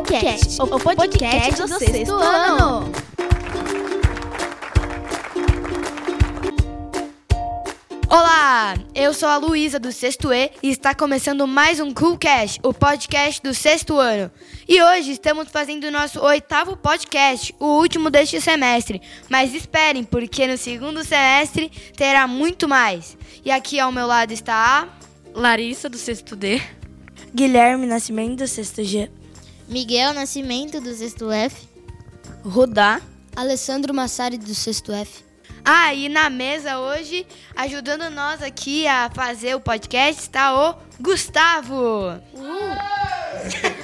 O podcast do sexto ano. Olá, eu sou a Luísa do Sexto E e está começando mais um Coolcast, o podcast do sexto ano. E hoje estamos fazendo o nosso oitavo podcast, o último deste semestre. Mas esperem, porque no segundo semestre terá muito mais. E aqui ao meu lado está a Larissa do Sexto D. Guilherme Nascimento do Sexto G. Miguel Nascimento do Sexto F. Rudá. Alessandro Massari do Sexto F. Ah, e na mesa hoje, ajudando nós aqui a fazer o podcast, está o Gustavo.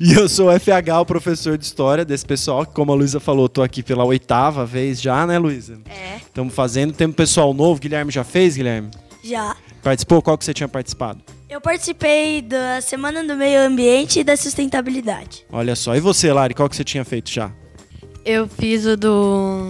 E eu sou o FH, o professor de história desse pessoal, que como a Luísa falou, tô aqui pela oitava vez já, né, Luísa? É. Estamos fazendo, tem um pessoal novo, Guilherme já fez, Guilherme? Já. Participou? Qual que você tinha participado? Eu participei da Semana do Meio Ambiente e da Sustentabilidade. Olha só, e você, Lari, qual que você tinha feito já? Eu fiz o do.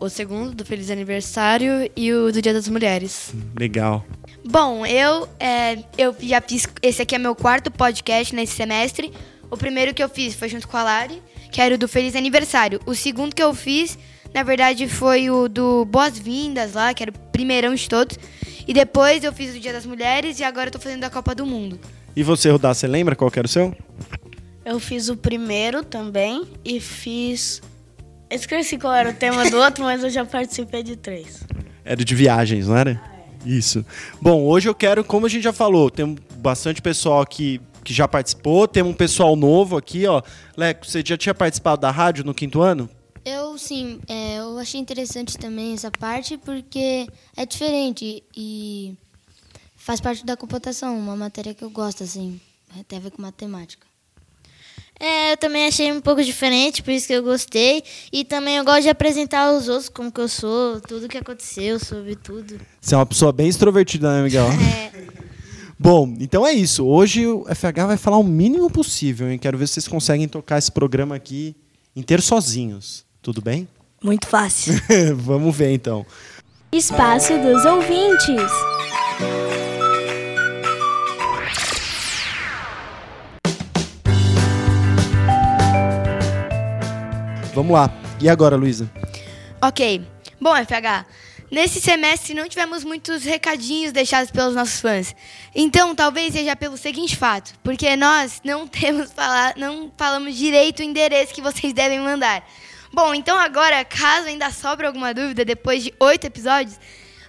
O segundo, do Feliz Aniversário, e o do Dia das Mulheres. Legal. Bom, eu, é, eu já fiz. Esse aqui é meu quarto podcast nesse semestre. O primeiro que eu fiz foi junto com a Lari, que era o do Feliz Aniversário. O segundo que eu fiz, na verdade, foi o do Boas-Vindas lá, que era o primeirão de todos. E depois eu fiz o Dia das Mulheres e agora eu tô fazendo a Copa do Mundo. E você, Rudá, você lembra qual que era o seu? Eu fiz o primeiro também e fiz. Eu esqueci qual era o tema do outro, mas eu já participei de três. Era de viagens, não era? Isso. Bom, hoje eu quero, como a gente já falou, tem bastante pessoal aqui que já participou, tem um pessoal novo aqui, ó. Leco, você já tinha participado da rádio no quinto ano? Sim, é, eu achei interessante também essa parte porque é diferente e faz parte da computação, uma matéria que eu gosto, assim, tem a ver com matemática. É, eu também achei um pouco diferente, por isso que eu gostei. E também eu gosto de apresentar aos outros como que eu sou, tudo que aconteceu, sobre tudo. Você é uma pessoa bem extrovertida, né, Miguel? Bom, então é isso. Hoje o FH vai falar o mínimo possível, hein? Quero ver se vocês conseguem tocar esse programa aqui inteiro sozinhos. Tudo bem? Muito fácil. Vamos ver então. Espaço dos ouvintes. Vamos lá. E agora, Luísa? Ok. Bom, FH, nesse semestre não tivemos muitos recadinhos deixados pelos nossos fãs. Então, talvez seja pelo seguinte fato, porque nós não temos falar, não falamos direito o endereço que vocês devem mandar. Bom, então agora, caso ainda sobre alguma dúvida depois de oito episódios,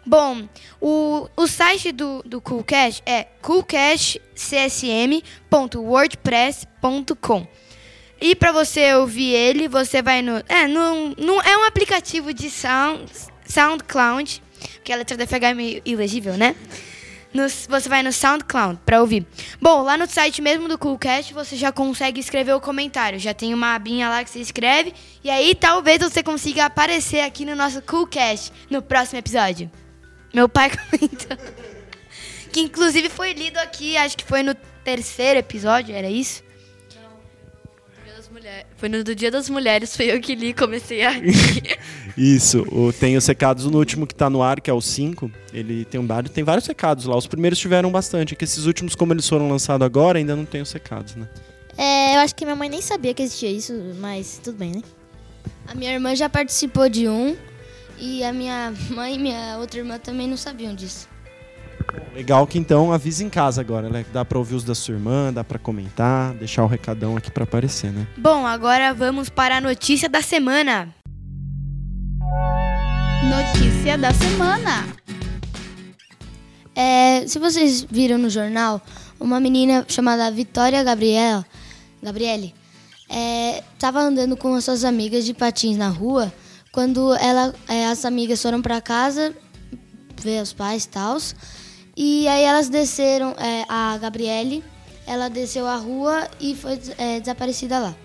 bom, o, o site do, do Coolcast é coolcastcsm.wordpress.com. E para você ouvir ele, você vai no. É, no, no, é um aplicativo de sound, SoundCloud, que a letra da FH é ilegível, né? No- você vai no SoundCloud para ouvir. Bom, lá no site mesmo do Coolcast você já consegue escrever o comentário. Já tem uma abinha lá que você escreve. E aí talvez você consiga aparecer aqui no nosso Coolcast no próximo episódio. Meu pai comentou. que inclusive foi lido aqui, acho que foi no terceiro episódio, era isso? Dia das Mulher- Foi no do Dia das Mulheres, foi eu que li e comecei a. Isso, o- tem os recados no último que tá no ar, que é o 5. Ele tem, um, vários- tem vários recados lá. Os primeiros tiveram bastante, é que esses últimos, como eles foram lançados agora, ainda não tem os recados, né? É, eu acho que minha mãe nem sabia que existia isso, mas tudo bem, né? A minha irmã já participou de um e a minha mãe e minha outra irmã também não sabiam disso. Legal que então avisa em casa agora, né? Dá pra ouvir os da sua irmã, dá pra comentar, deixar o recadão aqui pra aparecer, né? Bom, agora vamos para a notícia da semana. Notícia da semana. É, se vocês viram no jornal, uma menina chamada Vitória Gabriela, Gabriele estava andando com as suas amigas de patins na rua quando ela, é, as amigas foram para casa ver os pais e tal. E aí elas desceram, é, a Gabriele, ela desceu a rua e foi é, desaparecida lá.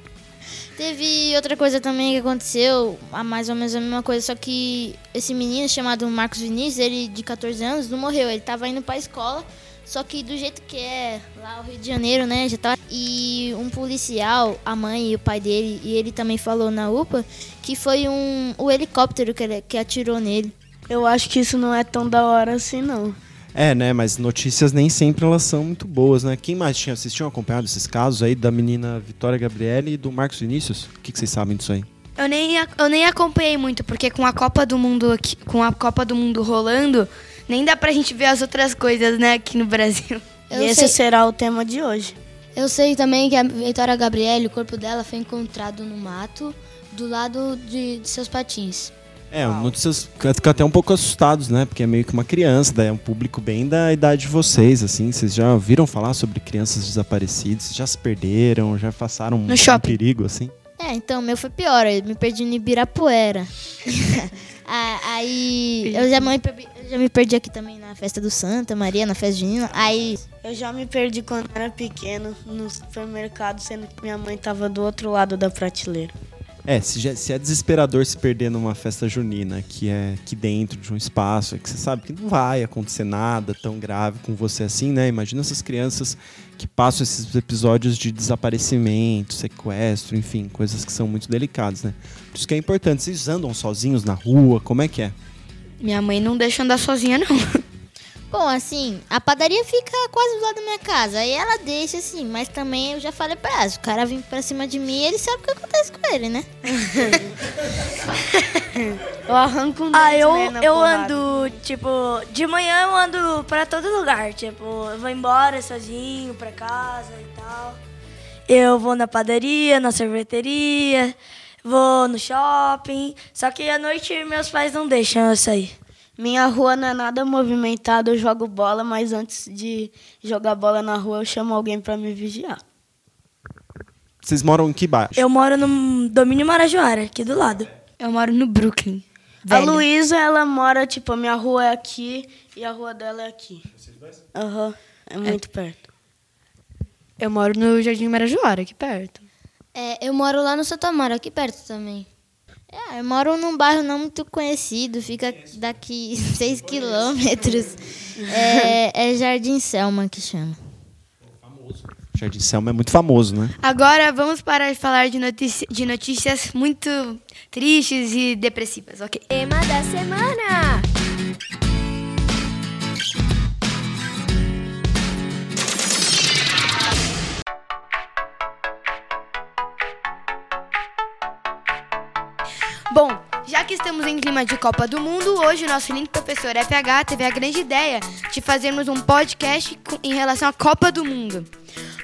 Teve outra coisa também que aconteceu, a mais ou menos a mesma coisa, só que esse menino chamado Marcos Vinícius, ele de 14 anos, não morreu, ele tava indo pra escola, só que do jeito que é lá o Rio de Janeiro, né, já tava... E um policial, a mãe e o pai dele, e ele também falou na UPA, que foi um, o helicóptero que, ele, que atirou nele. Eu acho que isso não é tão da hora assim, não. É, né? Mas notícias nem sempre elas são muito boas, né? Quem mais tinha assistido, acompanhado esses casos aí da menina Vitória Gabriele e do Marcos Vinícius? O que, que vocês sabem disso aí? Eu nem, eu nem acompanhei muito, porque com a Copa do Mundo aqui, com a Copa do Mundo rolando, nem dá pra gente ver as outras coisas, né, aqui no Brasil. Eu e esse sei- será o tema de hoje. Eu sei também que a Vitória Gabriele, o corpo dela foi encontrado no mato, do lado de, de seus patins. É, notícias ficam até um pouco assustados, né? Porque é meio que uma criança, daí é um público bem da idade de vocês, assim. Vocês já ouviram falar sobre crianças desaparecidas? Já se perderam? Já passaram um, um perigo, assim? É, então, o meu foi pior. Eu me perdi no Ibirapuera. Aí eu já, me perdi, eu já me perdi aqui também na festa do Santa Maria, na festa junina. Aí Eu já me perdi quando era pequeno no supermercado, sendo que minha mãe tava do outro lado da prateleira. É, se, já- se é desesperador se perder numa festa junina, que é aqui dentro de um espaço, é que você sabe que não vai acontecer nada tão grave com você assim, né? Imagina essas crianças que passam esses episódios de desaparecimento, sequestro, enfim, coisas que são muito delicadas, né? Por isso que é importante. Vocês andam sozinhos na rua? Como é que é? Minha mãe não deixa andar sozinha, não. Bom, assim, a padaria fica quase do lado da minha casa. Aí ela deixa assim, mas também eu já falei pra ela, se o cara vir pra cima de mim, ele sabe o que acontece com ele, né? Eu arranco um Ah, deles, eu, né, eu porrada. ando, tipo, de manhã eu ando pra todo lugar. Tipo, eu vou embora sozinho pra casa e tal. Eu vou na padaria, na sorveteria, vou no shopping. Só que à noite meus pais não deixam eu sair. Minha rua não é nada movimentada, eu jogo bola, mas antes de jogar bola na rua, eu chamo alguém pra me vigiar. Vocês moram em que baixo? Eu moro no domínio Marajoara, aqui do lado. Eu moro no Brooklyn. A Velho. Luísa, ela mora, tipo, a minha rua é aqui e a rua dela é aqui. Aham, é muito perto. Eu moro no Jardim Marajoara, aqui perto. É, eu moro lá no Santa Amaro, aqui perto também. É, eu moro num bairro não muito conhecido, fica daqui 6 quilômetros. É, é Jardim Selma que chama. Jardim Selma é muito famoso, né? Agora vamos parar de falar de, notícia- de notícias muito tristes e depressivas, ok? Tema da semana. Que estamos em clima de Copa do Mundo, hoje o nosso lindo professor FH teve a grande ideia de fazermos um podcast em relação à Copa do Mundo.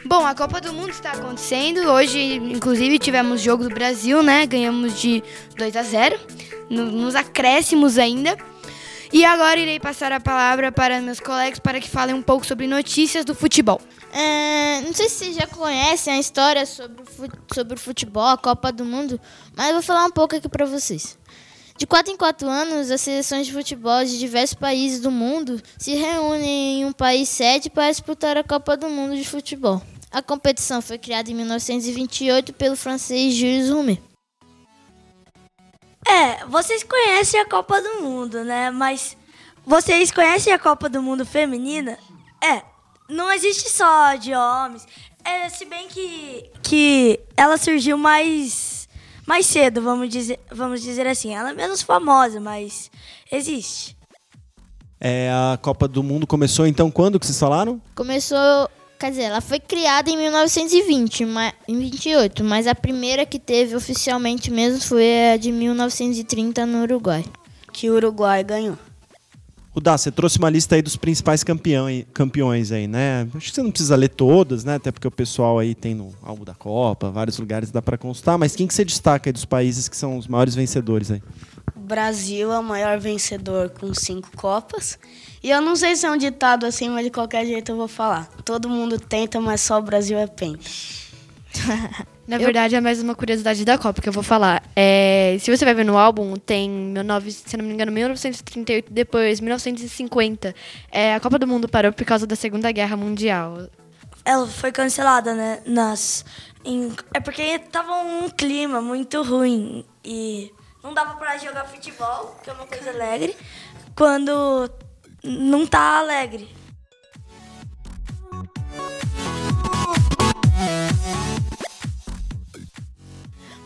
Bom, a Copa do Mundo está acontecendo. Hoje, inclusive, tivemos jogo do Brasil, né? Ganhamos de 2 a 0, no- nos acréscimos ainda. E agora irei passar a palavra para meus colegas para que falem um pouco sobre notícias do futebol. É, não sei se vocês já conhecem a história sobre o, sobre o futebol, a Copa do Mundo, mas eu vou falar um pouco aqui pra vocês. De 4 em 4 anos, as seleções de futebol de diversos países do mundo se reúnem em um país sede para disputar a Copa do Mundo de futebol. A competição foi criada em 1928 pelo francês Jules Rimet. É, vocês conhecem a Copa do Mundo, né? Mas vocês conhecem a Copa do Mundo feminina? É, não existe só de homens. É, se bem que, que ela surgiu mais, mais cedo, vamos dizer, vamos dizer assim. Ela é menos famosa, mas existe. É, a Copa do Mundo começou então quando que vocês falaram? Começou, quer dizer, ela foi criada em 1920, ma- em 28, mas a primeira que teve oficialmente mesmo foi a de 1930 no Uruguai. Que o Uruguai ganhou. Rudá, você trouxe uma lista aí dos principais campeões, campeões aí, né? Acho que você não precisa ler todas, né? Até porque o pessoal aí tem no álbum da Copa, vários lugares dá pra consultar. Mas quem que você destaca aí dos países que são os maiores vencedores aí? O Brasil é o maior vencedor com cinco Copas. E eu não sei se é um ditado assim, mas de qualquer jeito eu vou falar. Todo mundo tenta, mas só o Brasil é penta. Na verdade, é mais uma curiosidade da Copa que eu vou falar. É, se você vai ver no álbum, tem, 19, se não me engano, 1938, depois 1950. É, a Copa do Mundo parou por causa da Segunda Guerra Mundial. Ela foi cancelada, né? Nas, em- é porque tava um clima muito ruim e não dava pra jogar futebol, que é uma coisa alegre, quando não tá alegre.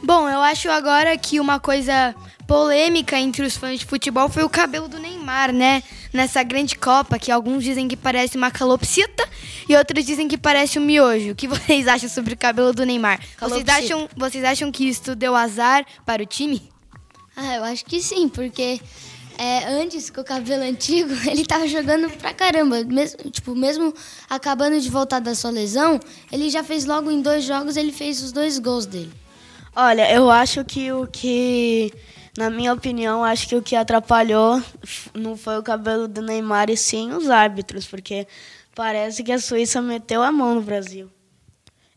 Bom, eu acho agora que uma coisa polêmica entre os fãs de futebol foi o cabelo do Neymar, né? nessa grande Copa que alguns dizem que parece uma calopsita e outros dizem que parece um miojo. O que vocês acham sobre o cabelo do Neymar? Vocês acham, vocês acham que isso deu azar para o time? Ah, eu acho que sim, porque é, antes, com o cabelo antigo, ele tava jogando pra caramba. Mesmo, tipo, mesmo acabando de voltar da sua lesão, ele já fez logo em dois jogos, ele fez os dois gols dele. Olha, eu acho que o que, na minha opinião, acho que o que atrapalhou não foi o cabelo do Neymar e sim os árbitros, porque parece que a Suíça meteu a mão no Brasil.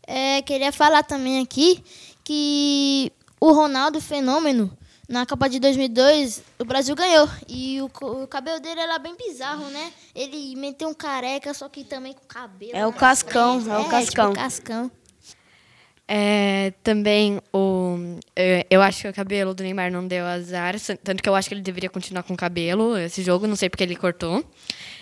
É, queria falar também aqui que o Ronaldo Fenômeno, na Copa de 2002, o Brasil ganhou. E o, o cabelo dele era bem bizarro, né? Ele meteu um careca, só que também com cabelo. É o cascão, frente. é o cascão. Tipo, cascão. É, também o. Eu acho que o cabelo do Neymar não deu azar. Tanto que eu acho que ele deveria continuar com o cabelo esse jogo, não sei porque ele cortou.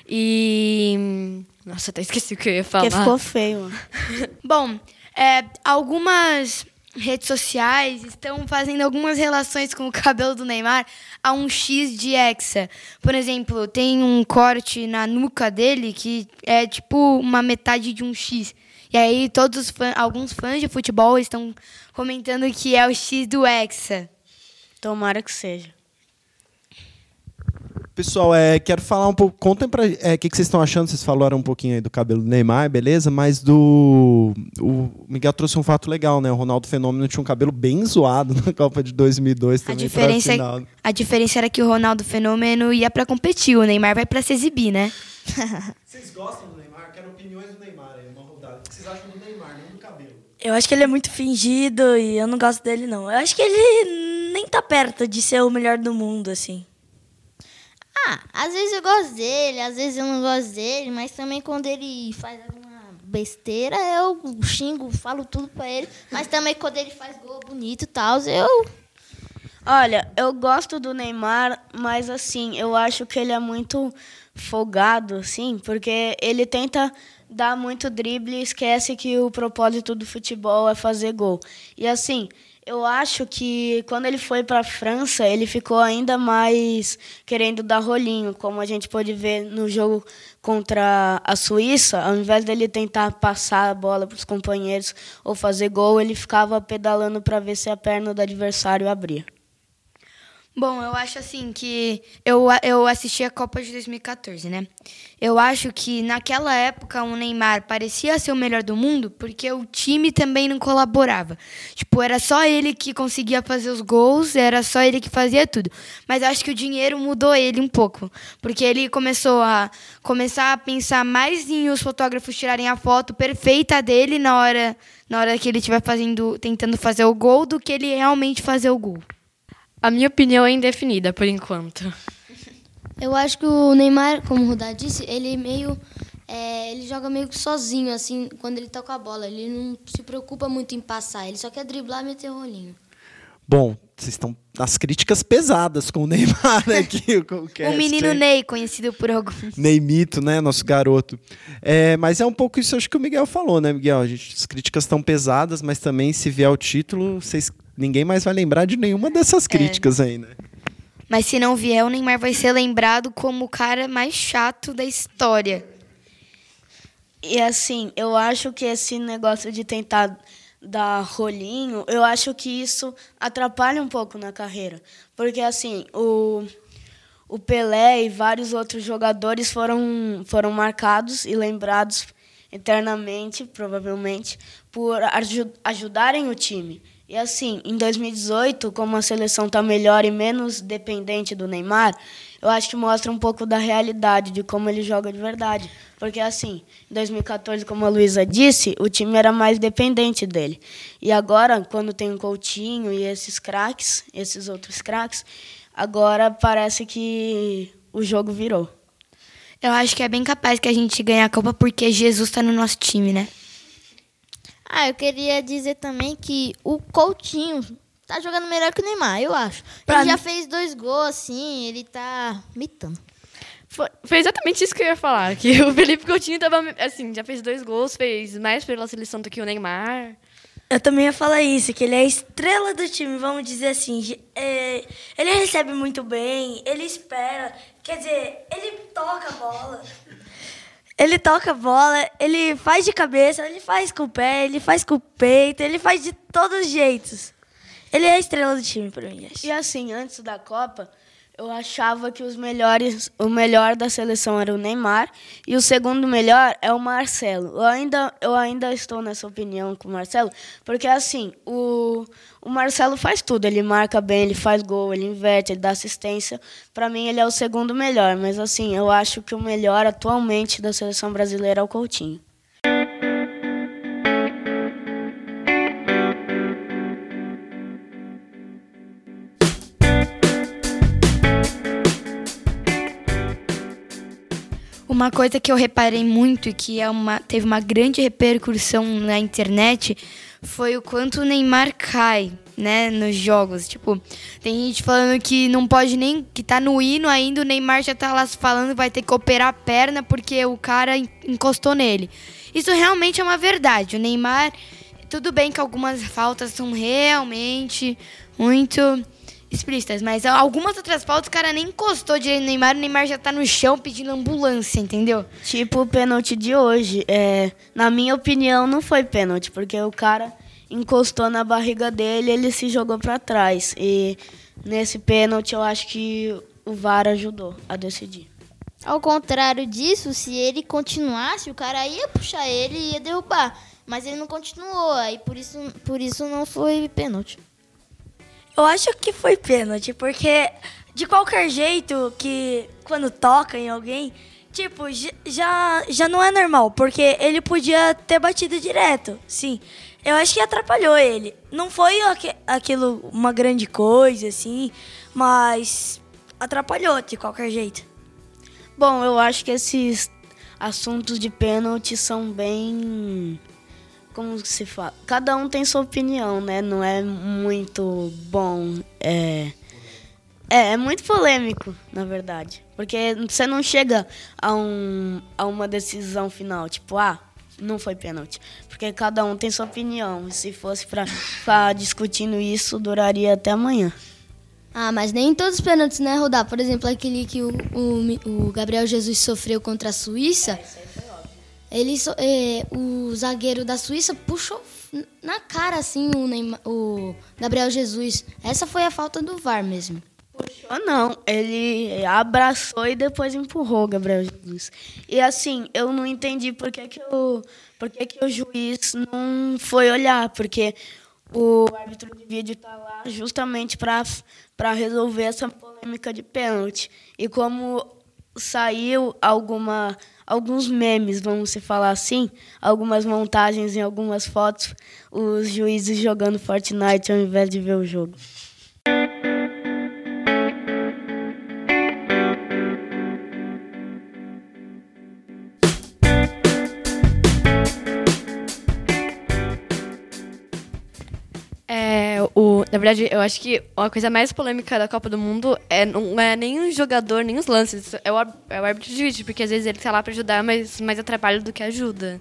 E. Nossa, até esqueci o que eu ia falar. Porque ficou feio. Bom, é, algumas redes sociais estão fazendo algumas relações com o cabelo do Neymar a um X de Hexa. Por exemplo, tem um corte na nuca dele que é tipo uma metade de um X. E aí todos os fã- alguns fãs de futebol estão comentando que é o X do Hexa. Tomara que seja. Pessoal, é, quero falar um pouco. Contem pra é, o que, que vocês estão achando. Vocês falaram um pouquinho aí do cabelo do Neymar, beleza? Mas do. O Miguel trouxe um fato legal, né? O Ronaldo Fenômeno tinha um cabelo bem zoado na Copa de 2002 A também. diferença, pra final. a diferença era que o Ronaldo Fenômeno ia pra competir, o Neymar vai pra se exibir, né? Vocês gostam do Neymar? Quero opiniões do Neymar aí, uma rodada. O que vocês acham do Neymar, não do cabelo? Eu acho que ele é muito fingido e eu não gosto dele, não. Eu acho que ele nem tá perto de ser o melhor do mundo, assim. Ah, às vezes eu gosto dele, às vezes eu não gosto dele, mas também quando ele faz alguma besteira, eu xingo, falo tudo pra ele. Mas também quando ele faz gol bonito e tal, eu. Olha, eu gosto do Neymar, mas assim, eu acho que ele é muito folgado, assim, porque ele tenta dar muito drible e esquece que o propósito do futebol é fazer gol. E assim, eu acho que quando ele foi para a França, ele ficou ainda mais querendo dar rolinho, como a gente pôde ver no jogo contra a Suíça, ao invés dele tentar passar a bola para os companheiros ou fazer gol, ele ficava pedalando para ver se a perna do adversário abria. Bom, eu acho assim que eu, eu assisti a Copa de 2014, né? Eu acho que naquela época o Neymar parecia ser o melhor do mundo porque o time também não colaborava. Tipo, era só ele que conseguia fazer os gols, era só ele que fazia tudo. Mas acho que o dinheiro mudou ele um pouco, porque ele começou a começar a pensar mais em os fotógrafos tirarem a foto perfeita dele na hora na hora que ele estiver fazendo tentando fazer o gol do que ele realmente fazer o gol. A minha opinião é indefinida por enquanto. Eu acho que o Neymar, como o Rudá disse, ele meio. é, ele joga meio que sozinho, assim, quando ele toca a bola. Ele não se preocupa muito em passar, ele só quer driblar e meter rolinho. Bom, vocês estão nas críticas pesadas com o Neymar aqui. o O cast, menino hein? Ney, conhecido por alguns. Neymito, né? Nosso garoto. É, mas é um pouco isso acho que o Miguel falou, né, Miguel? A gente, as críticas estão pesadas, mas também se vier o título, vocês, ninguém mais vai lembrar de nenhuma dessas críticas aí, né? Mas se não vier, o Neymar vai ser lembrado como o cara mais chato da história. E assim, eu acho que esse negócio de tentar dar rolinho, eu acho que isso atrapalha um pouco na carreira. Porque assim, o, o Pelé e vários outros jogadores foram, foram marcados e lembrados eternamente, provavelmente, por aju ajudarem o time. E assim, em 2018, como a seleção está melhor e menos dependente do Neymar, eu acho que mostra um pouco da realidade, de como ele joga de verdade. Porque assim, em 2014, como a Luísa disse, o time era mais dependente dele. E agora, quando tem o Coutinho e esses craques, esses outros craques, agora parece que o jogo virou. Eu acho que é bem capaz que a gente ganhe a Copa porque Jesus tá no nosso time, né? Ah, eu queria dizer também que o Coutinho tá jogando melhor que o Neymar, eu acho. Pra ele já mim- fez dois gols, assim, ele tá mitando. Foi, foi exatamente isso que eu ia falar. Que o Felipe Coutinho tava, assim, já fez dois gols, fez mais pela seleção do que o Neymar. Eu também ia falar isso, que ele é a estrela do time, vamos dizer assim. É, ele recebe muito bem, ele espera. Quer dizer, ele toca a bola. Ele toca bola, ele faz de cabeça, ele faz com o pé, ele faz com o peito, ele faz de todos os jeitos. Ele é a estrela do time para mim. Acho. E assim, antes da Copa, eu achava que os melhores, o melhor da seleção era o Neymar e o segundo melhor é o Marcelo. Eu ainda, eu ainda estou nessa opinião com o Marcelo, porque assim, o, o Marcelo faz tudo, ele marca bem, ele faz gol, ele inverte, ele dá assistência. Para mim ele é o segundo melhor, mas assim, eu acho que o melhor atualmente da seleção brasileira é o Coutinho. Uma coisa que eu reparei muito e que é uma, teve uma grande repercussão na internet foi o quanto o Neymar cai, né, nos jogos. Tipo, tem gente falando que não pode nem. que tá no hino ainda, o Neymar já tá lá falando vai ter que operar a perna porque o cara encostou nele. Isso realmente é uma verdade. O Neymar. Tudo bem que algumas faltas são realmente muito explícitas, mas algumas outras faltas o cara nem encostou direito no Neymar, o Neymar já tá no chão pedindo ambulância, entendeu? Tipo o pênalti de hoje. É, na minha opinião, não foi pênalti, porque o cara encostou na barriga dele ele se jogou para trás. E nesse pênalti eu acho que o VAR ajudou a decidir. Ao contrário disso, se ele continuasse, o cara ia puxar ele e ia derrubar. Mas ele não continuou, aí por isso, por isso não foi pênalti. Eu acho que foi pênalti, porque de qualquer jeito que quando toca em alguém, tipo, já, já não é normal, porque ele podia ter batido direto, sim. Eu acho que atrapalhou ele. Não foi aquilo uma grande coisa, assim, mas atrapalhou de qualquer jeito. Bom, eu acho que esses assuntos de pênalti são bem como se fala? Cada um tem sua opinião, né? Não é muito bom. É, é, é muito polêmico, na verdade. Porque você não chega a, um, a uma decisão final, tipo, ah, não foi pênalti. Porque cada um tem sua opinião. Se fosse para ficar discutindo isso, duraria até amanhã. Ah, mas nem todos os pênaltis, né, Rodar? Por exemplo, aquele que o, o, o Gabriel Jesus sofreu contra a Suíça. É, ele, é, o zagueiro da Suíça puxou na cara assim o, Neymar, o Gabriel Jesus. Essa foi a falta do VAR mesmo. Puxou não, ele abraçou e depois empurrou o Gabriel Jesus. E assim, eu não entendi por que, que, o, por que, que o juiz não foi olhar, porque o árbitro de vídeo está lá justamente para resolver essa polêmica de pênalti. E como saiu alguma alguns memes, vamos se falar assim, algumas montagens em algumas fotos, os juízes jogando Fortnite ao invés de ver o jogo. Na verdade, eu acho que a coisa mais polêmica da Copa do Mundo é não é nem o jogador, nem os lances. É o, é o árbitro de vídeo, porque às vezes ele tá lá pra ajudar, mas mais atrapalha do que ajuda.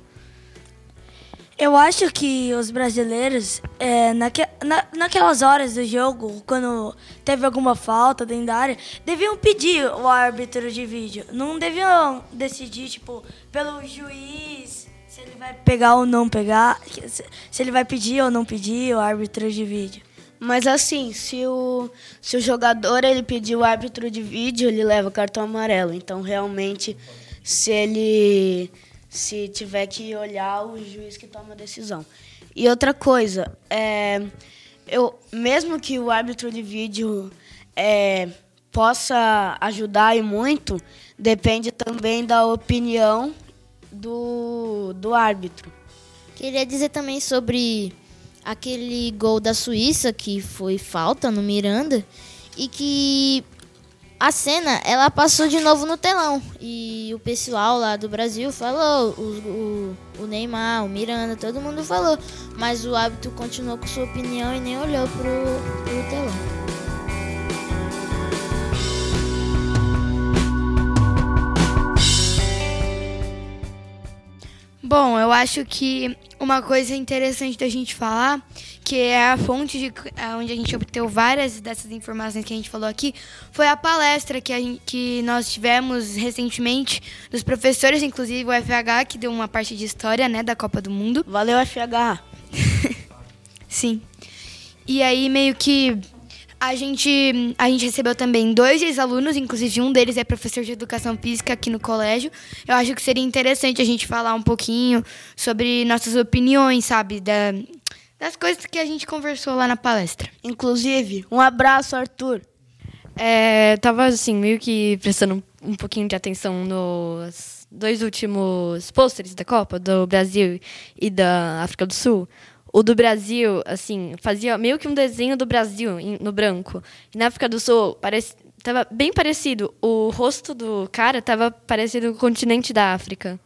Eu acho que os brasileiros, é, naque, na, naquelas horas do jogo, quando teve alguma falta dentro da área, deviam pedir o árbitro de vídeo. Não deviam decidir, tipo, pelo juiz, se ele vai pegar ou não pegar, se ele vai pedir ou não pedir o árbitro de vídeo. Mas assim, se o, se o jogador ele pedir o árbitro de vídeo, ele leva cartão amarelo. Então, realmente, se ele se tiver que olhar, o juiz que toma a decisão. E outra coisa, é, eu, mesmo que o árbitro de vídeo é, possa ajudar e muito, depende também da opinião do, do árbitro. Queria dizer também sobre aquele gol da Suíça que foi falta no Miranda e que a cena ela passou de novo no telão e o pessoal lá do Brasil falou, o, o, o Neymar, o Miranda, todo mundo falou, mas o hábito continuou com sua opinião e nem olhou pro, pro telão. Bom, eu acho que uma coisa interessante da gente falar, que é a fonte de a- onde a gente obteve várias dessas informações que a gente falou aqui, foi a palestra que, a gen- que nós tivemos recentemente dos professores, inclusive o FH, que deu uma parte de história né, da Copa do Mundo. Valeu, FH. Sim. E aí meio que a gente a gente recebeu também dois ex-alunos, inclusive um deles é professor de educação física aqui no colégio. Eu acho que seria interessante a gente falar um pouquinho sobre nossas opiniões, sabe, da, das coisas que a gente conversou lá na palestra. Inclusive, um abraço, Arthur. É, tava assim, meio que prestando um, um pouquinho de atenção nos dois últimos pôsteres da Copa, do Brasil e da África do Sul. O do Brasil, assim, fazia meio que um desenho do Brasil em- no branco. E na África do Sul, parece, tava bem parecido. O rosto do cara tava parecido com o continente da África.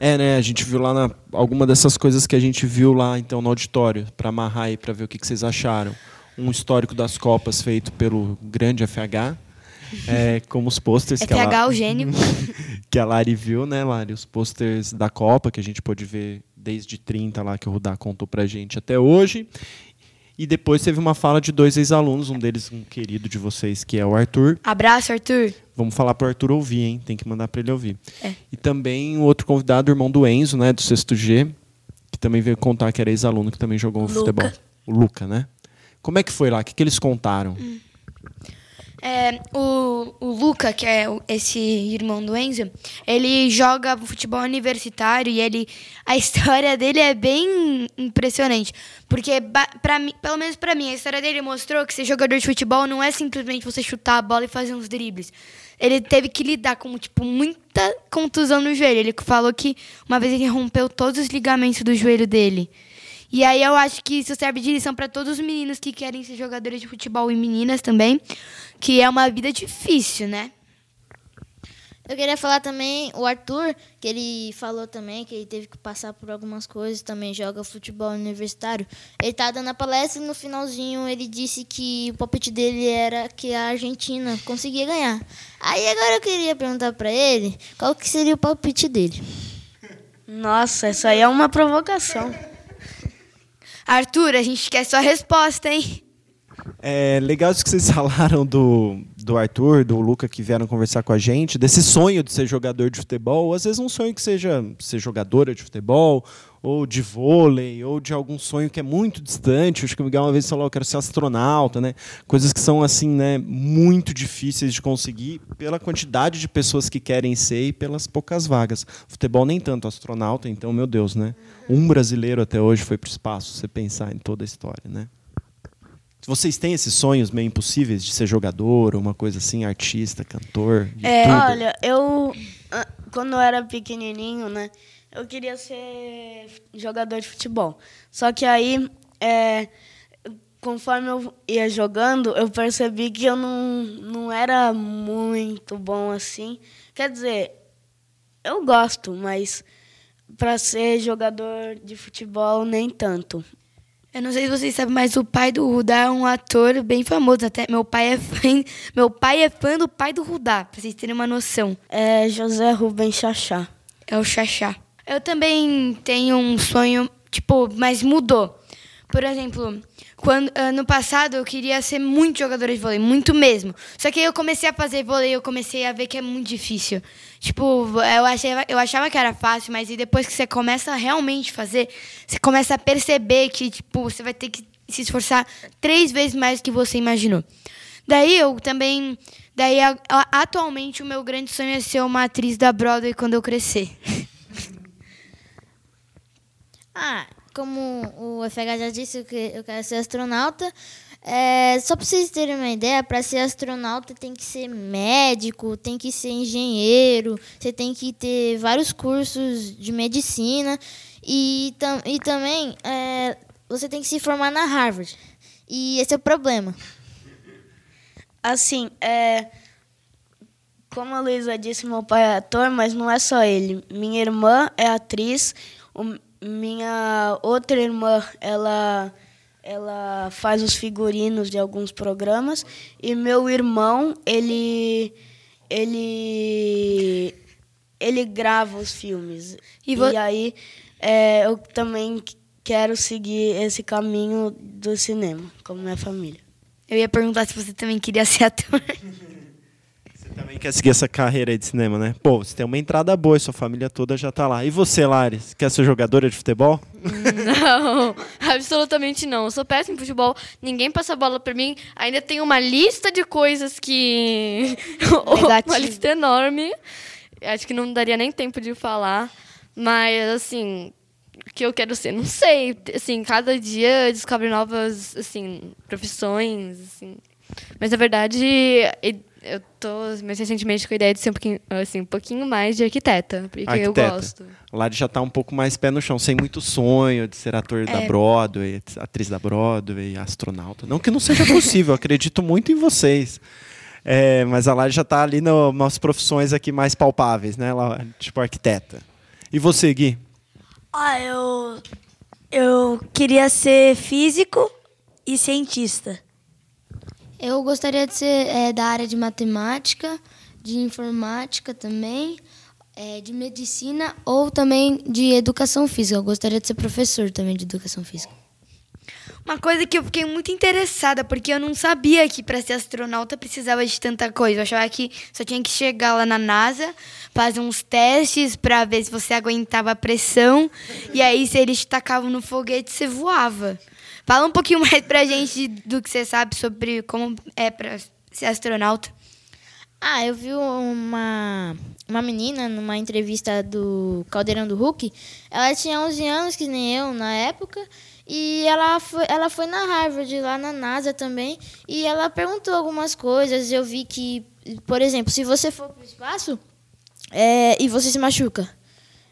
É, né? A gente viu lá na, alguma dessas coisas que a gente viu lá então no auditório para amarrar aí para ver o que, que vocês acharam. Um histórico das copas feito pelo grande FH, é, como os posters que ela, o gênio. que a Lari viu, né, Lari? Os posters da Copa que a gente pôde ver desde 30 lá que o Rudá contou pra gente até hoje. E depois teve uma fala de dois ex-alunos, um deles um querido de vocês, que é o Arthur. Abraço, Arthur. Vamos falar pro Arthur ouvir, hein? Tem que mandar para ele ouvir. É. E também o outro convidado, o irmão do Enzo, né, do sexto G, que também veio contar que era ex-aluno que também jogou futebol. O Luca, né? Como é que foi lá? O que, que eles contaram? É, o, o Luca, que é esse irmão do Enzo, ele joga futebol universitário e ele a história dele é bem impressionante, porque pra mim, pelo menos pra mim, a história dele mostrou que ser jogador de futebol não é simplesmente você chutar a bola e fazer uns dribles. Ele teve que lidar com tipo muita contusão no joelho. Ele falou que uma vez ele rompeu todos os ligamentos do joelho dele. E aí eu acho que isso serve de lição para todos os meninos que querem ser jogadores de futebol e meninas também, que é uma vida difícil, né? Eu queria falar também o Arthur, que ele falou também que ele teve que passar por algumas coisas, também joga futebol universitário. Ele tá dando a palestra e no finalzinho ele disse que o palpite dele era que a Argentina conseguia ganhar. Aí agora eu queria perguntar pra ele qual que seria o palpite dele. Nossa, essa aí é uma provocação. Arthur, a gente quer sua resposta, hein? É legal isso que vocês falaram do, do Arthur, do Luca, que vieram conversar com a gente, desse sonho de ser jogador de futebol, às vezes um sonho que seja ser jogadora de futebol, ou de vôlei, ou de algum sonho que é muito distante. Acho que o Miguel uma vez falou, eu quero ser astronauta, né? Coisas que são, assim, né, muito difíceis de conseguir pela quantidade de pessoas que querem ser e pelas poucas vagas. Futebol nem tanto, astronauta, então, meu Deus, né? Um brasileiro até hoje foi para o espaço, se você pensar em toda a história, né? Vocês têm esses sonhos meio impossíveis de ser jogador, uma coisa assim, artista, cantor, É, olha, eu ah, quando eu era pequenininho, né, eu queria ser jogador de futebol. Só que aí, é, conforme eu ia jogando, eu percebi que eu não, não era muito bom assim. Quer dizer, eu gosto, mas para ser jogador de futebol nem tanto. Eu não sei se vocês sabem, mas o pai do Rudá é um ator bem famoso. Até meu pai é fã, meu pai é fã do pai do Rudá, pra vocês terem uma noção. É José Rubens Chachá. É o Xaxá. Eu também tenho um sonho, tipo, mas mudou. Por exemplo, quando ano passado eu queria ser muito jogadora de vôlei, muito mesmo. Só que aí eu comecei a fazer vôlei, eu comecei a ver que é muito difícil. Tipo, eu achava, eu achava que era fácil, mas depois que você começa a realmente fazer, você começa a perceber que, tipo, você vai ter que se esforçar três vezes mais do que você imaginou. Daí eu também. Daí, atualmente, o meu grande sonho é ser uma atriz da Broadway quando eu crescer. Ah, como o FH já disse, eu que- eu quero ser astronauta. É, só para vocês terem uma ideia, para ser astronauta tem que ser médico, tem que ser engenheiro, você tem que ter vários cursos de medicina e, tam, e também é, você tem que se formar na Harvard. E esse é o problema. Assim, é. Como a Luísa disse, meu pai é ator, mas não é só ele. Minha irmã é atriz. O- minha outra irmã, ela, ela faz os figurinos de alguns programas. E meu irmão, ele. Ele. Ele grava os filmes. E E, vo- aí. é, eu também quero seguir esse caminho do cinema, como minha família. Eu ia perguntar se você também queria ser ator. Também quer seguir essa carreira aí de cinema, né? Pô, você tem uma entrada boa e sua família toda já tá lá. E você, Lares, quer ser jogadora de futebol? Não, absolutamente não. Eu sou péssimo em futebol. Ninguém passa a bola pra mim. Ainda tem uma lista de coisas que. uma lista enorme. Acho que não daria nem tempo de falar. Mas, assim, o que eu quero ser? Não sei. Assim, cada dia descobre novas, assim, profissões, assim. Mas, na verdade, eu tô mais recentemente com a ideia de ser um pouquinho, assim, um pouquinho mais de arquiteta, porque Arquiteta. eu gosto. Lá já tá um pouco mais pé no chão, sem muito sonho de ser ator da Broadway, atriz da Broadway, astronauta. Não que não seja possível, eu acredito muito em vocês. É, mas a Lari já tá ali no- nas profissões aqui mais palpáveis, né? Lá, tipo arquiteta. E você, Gui? Ah, eu. Eu queria ser físico e cientista. Eu gostaria de ser é, da área de matemática, de informática também, é, de medicina ou também de educação física. Eu gostaria de ser professor também de educação física. Uma coisa que eu fiquei muito interessada, porque eu não sabia que para ser astronauta precisava de tanta coisa. Eu achava que só tinha que chegar lá na NASA, fazer uns testes para ver se você aguentava a pressão, e aí se eles te tacavam no foguete, você voava. Fala um pouquinho mais pra gente do que você sabe sobre como é para ser astronauta. Ah, eu vi uma, uma menina numa entrevista do Caldeirão do Hulk. Ela tinha 11 anos, que nem eu, na época. E ela foi, ela foi na Harvard, lá na NASA também. E ela perguntou algumas coisas. Eu vi que, por exemplo, se você for para o espaço é, e você se machuca.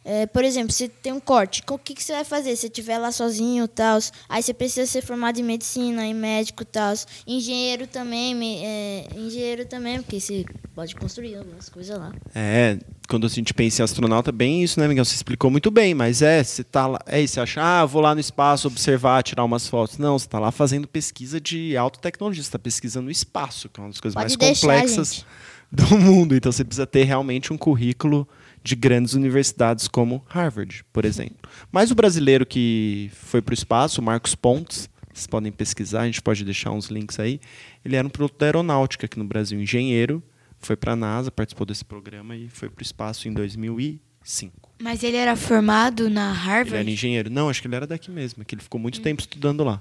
É, por exemplo, você tem um corte, o que, que você vai fazer? Se você estiver lá sozinho e tal, aí você precisa ser formado em medicina, em médico e tal. Engenheiro também, é, engenheiro também, porque você pode construir algumas coisas lá. É, quando a gente pensa em astronauta, bem isso, né, Miguel? Você explicou muito bem, mas é, você tá lá, é isso, você acha, ah, vou lá no espaço observar, tirar umas fotos. Não, você tá lá fazendo pesquisa de alta tecnologia, você tá pesquisando o espaço, que é uma das coisas Pode mais deixar, complexas gente. do mundo. Então você precisa ter realmente um currículo de grandes universidades como Harvard, por exemplo. Mas o brasileiro que foi para o espaço, o Marcos Pontes, vocês podem pesquisar, a gente pode deixar uns links aí. Ele era um piloto da aeronáutica aqui no Brasil, engenheiro, foi para a NASA, participou desse programa e foi para o espaço em 2005. Mas ele era formado na Ele era Harvard? engenheiro. Não, acho que ele era daqui mesmo, que ele ficou muito tempo estudando lá.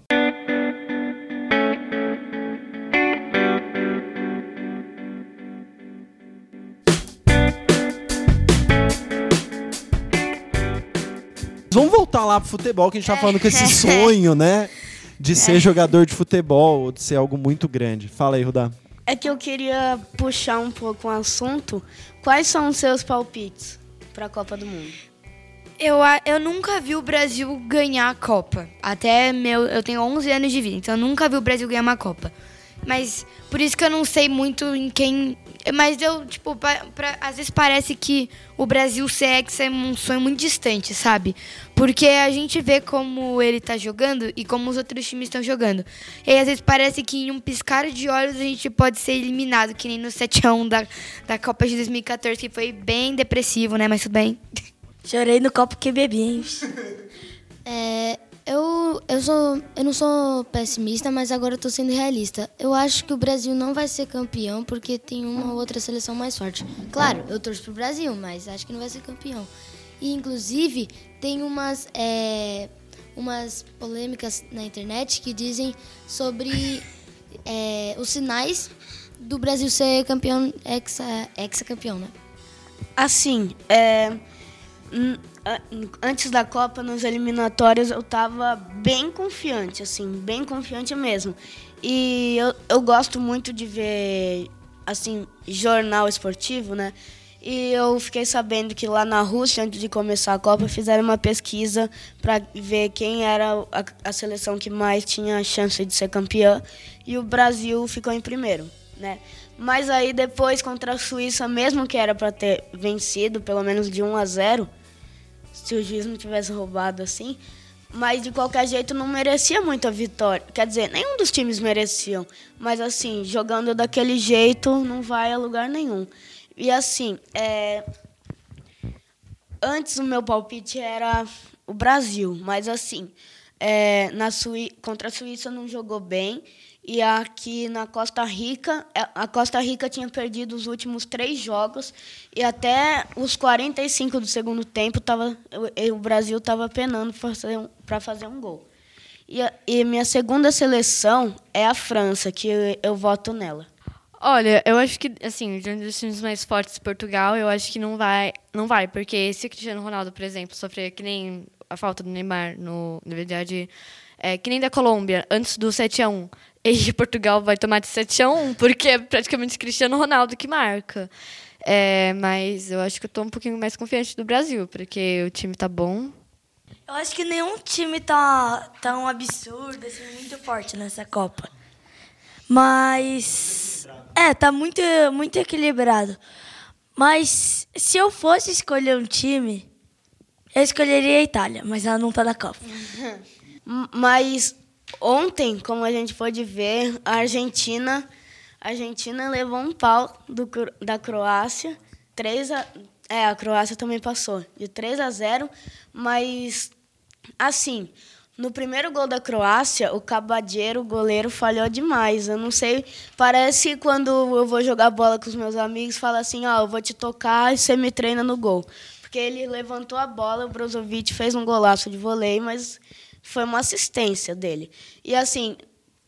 Lá pro futebol, que a gente tá falando com esse sonho, né? De ser jogador de futebol, ou de ser algo muito grande. Fala aí, Rudá. É que eu queria puxar um pouco o assunto. Quais são os seus palpites para a Copa do Mundo? Eu, eu nunca vi o Brasil ganhar a Copa. Até meu, eu tenho 11 anos de vida, então eu nunca vi o Brasil ganhar uma Copa. Mas por isso que eu não sei muito em quem. Mas eu, tipo, pra, pra- às vezes parece que o Brasil ser hexa é um sonho muito distante, sabe? Porque a gente vê como ele tá jogando e como os outros times estão jogando. E aí, às vezes parece que em um piscar de olhos a gente pode ser eliminado, que nem no 7x1 da, da Copa de 2014, que foi bem depressivo, né? Mas tudo bem. Chorei no copo que bebi, hein? É, eu, eu, sou, eu não sou pessimista, mas agora eu tô sendo realista. Eu acho que o Brasil não vai ser campeão porque tem uma ou outra seleção mais forte. Claro, eu torço pro Brasil, mas acho que não vai ser campeão. E, inclusive, tem umas, é, umas polêmicas na internet que dizem sobre é, os sinais do Brasil ser campeão, hexa- hexa-campeão, né? Assim, é, antes da Copa, nas eliminatórias, eu tava bem confiante, assim, bem confiante mesmo. E eu, eu gosto muito de ver, assim, jornal esportivo, né? E eu fiquei sabendo que lá na Rússia, antes de começar a Copa, fizeram uma pesquisa para ver quem era a, a seleção que mais tinha chance de ser campeã. E o Brasil ficou em primeiro, né? Mas aí depois contra a Suíça, mesmo que era para ter vencido, pelo menos de 1 a 0, se o juiz não tivesse roubado assim, mas de qualquer jeito não merecia muito a vitória. Quer dizer, nenhum dos times mereciam, mas assim, jogando daquele jeito não vai a lugar nenhum. E assim, é, antes o meu palpite era o Brasil, mas assim, é, na Suí contra a Suíça não jogou bem. E aqui na Costa Rica, é, a Costa Rica tinha perdido os últimos três jogos e até os 45 do segundo tempo tava, o, Brasil estava penando para fazer, um, gol. E, e minha segunda seleção é a França, que eu, eu voto nela. Olha, eu acho que, assim, de um dos times mais fortes, Portugal, eu acho que não vai, não vai, porque se o Cristiano Ronaldo, por exemplo, sofrer que nem a falta do Neymar, no, na verdade, é, que nem da Colômbia, antes do 7 a 1 e Portugal vai tomar de 7 a 1 porque é praticamente Cristiano Ronaldo que marca. É, mas eu acho que eu estou um pouquinho mais confiante do Brasil, porque o time tá bom. Eu acho que nenhum time tá tão absurdo, assim, muito forte nessa Copa. Mas. É, tá muito, muito equilibrado. Mas se eu fosse escolher um time, eu escolheria a Itália, mas ela não tá na Copa. mas ontem, como a gente pôde ver, a Argentina, a Argentina levou um pau do, da Croácia. 3 a, é, a Croácia também passou, de 3 a 0, mas assim, no primeiro gol da Croácia, o Cabadeiro, o goleiro, falhou demais. Eu não sei, parece quando eu vou jogar bola com os meus amigos, fala assim, ó, oh, eu vou te tocar e você me treina no gol. Porque ele levantou a bola, o Brozovic fez um golaço de vôlei, mas foi uma assistência dele. E assim,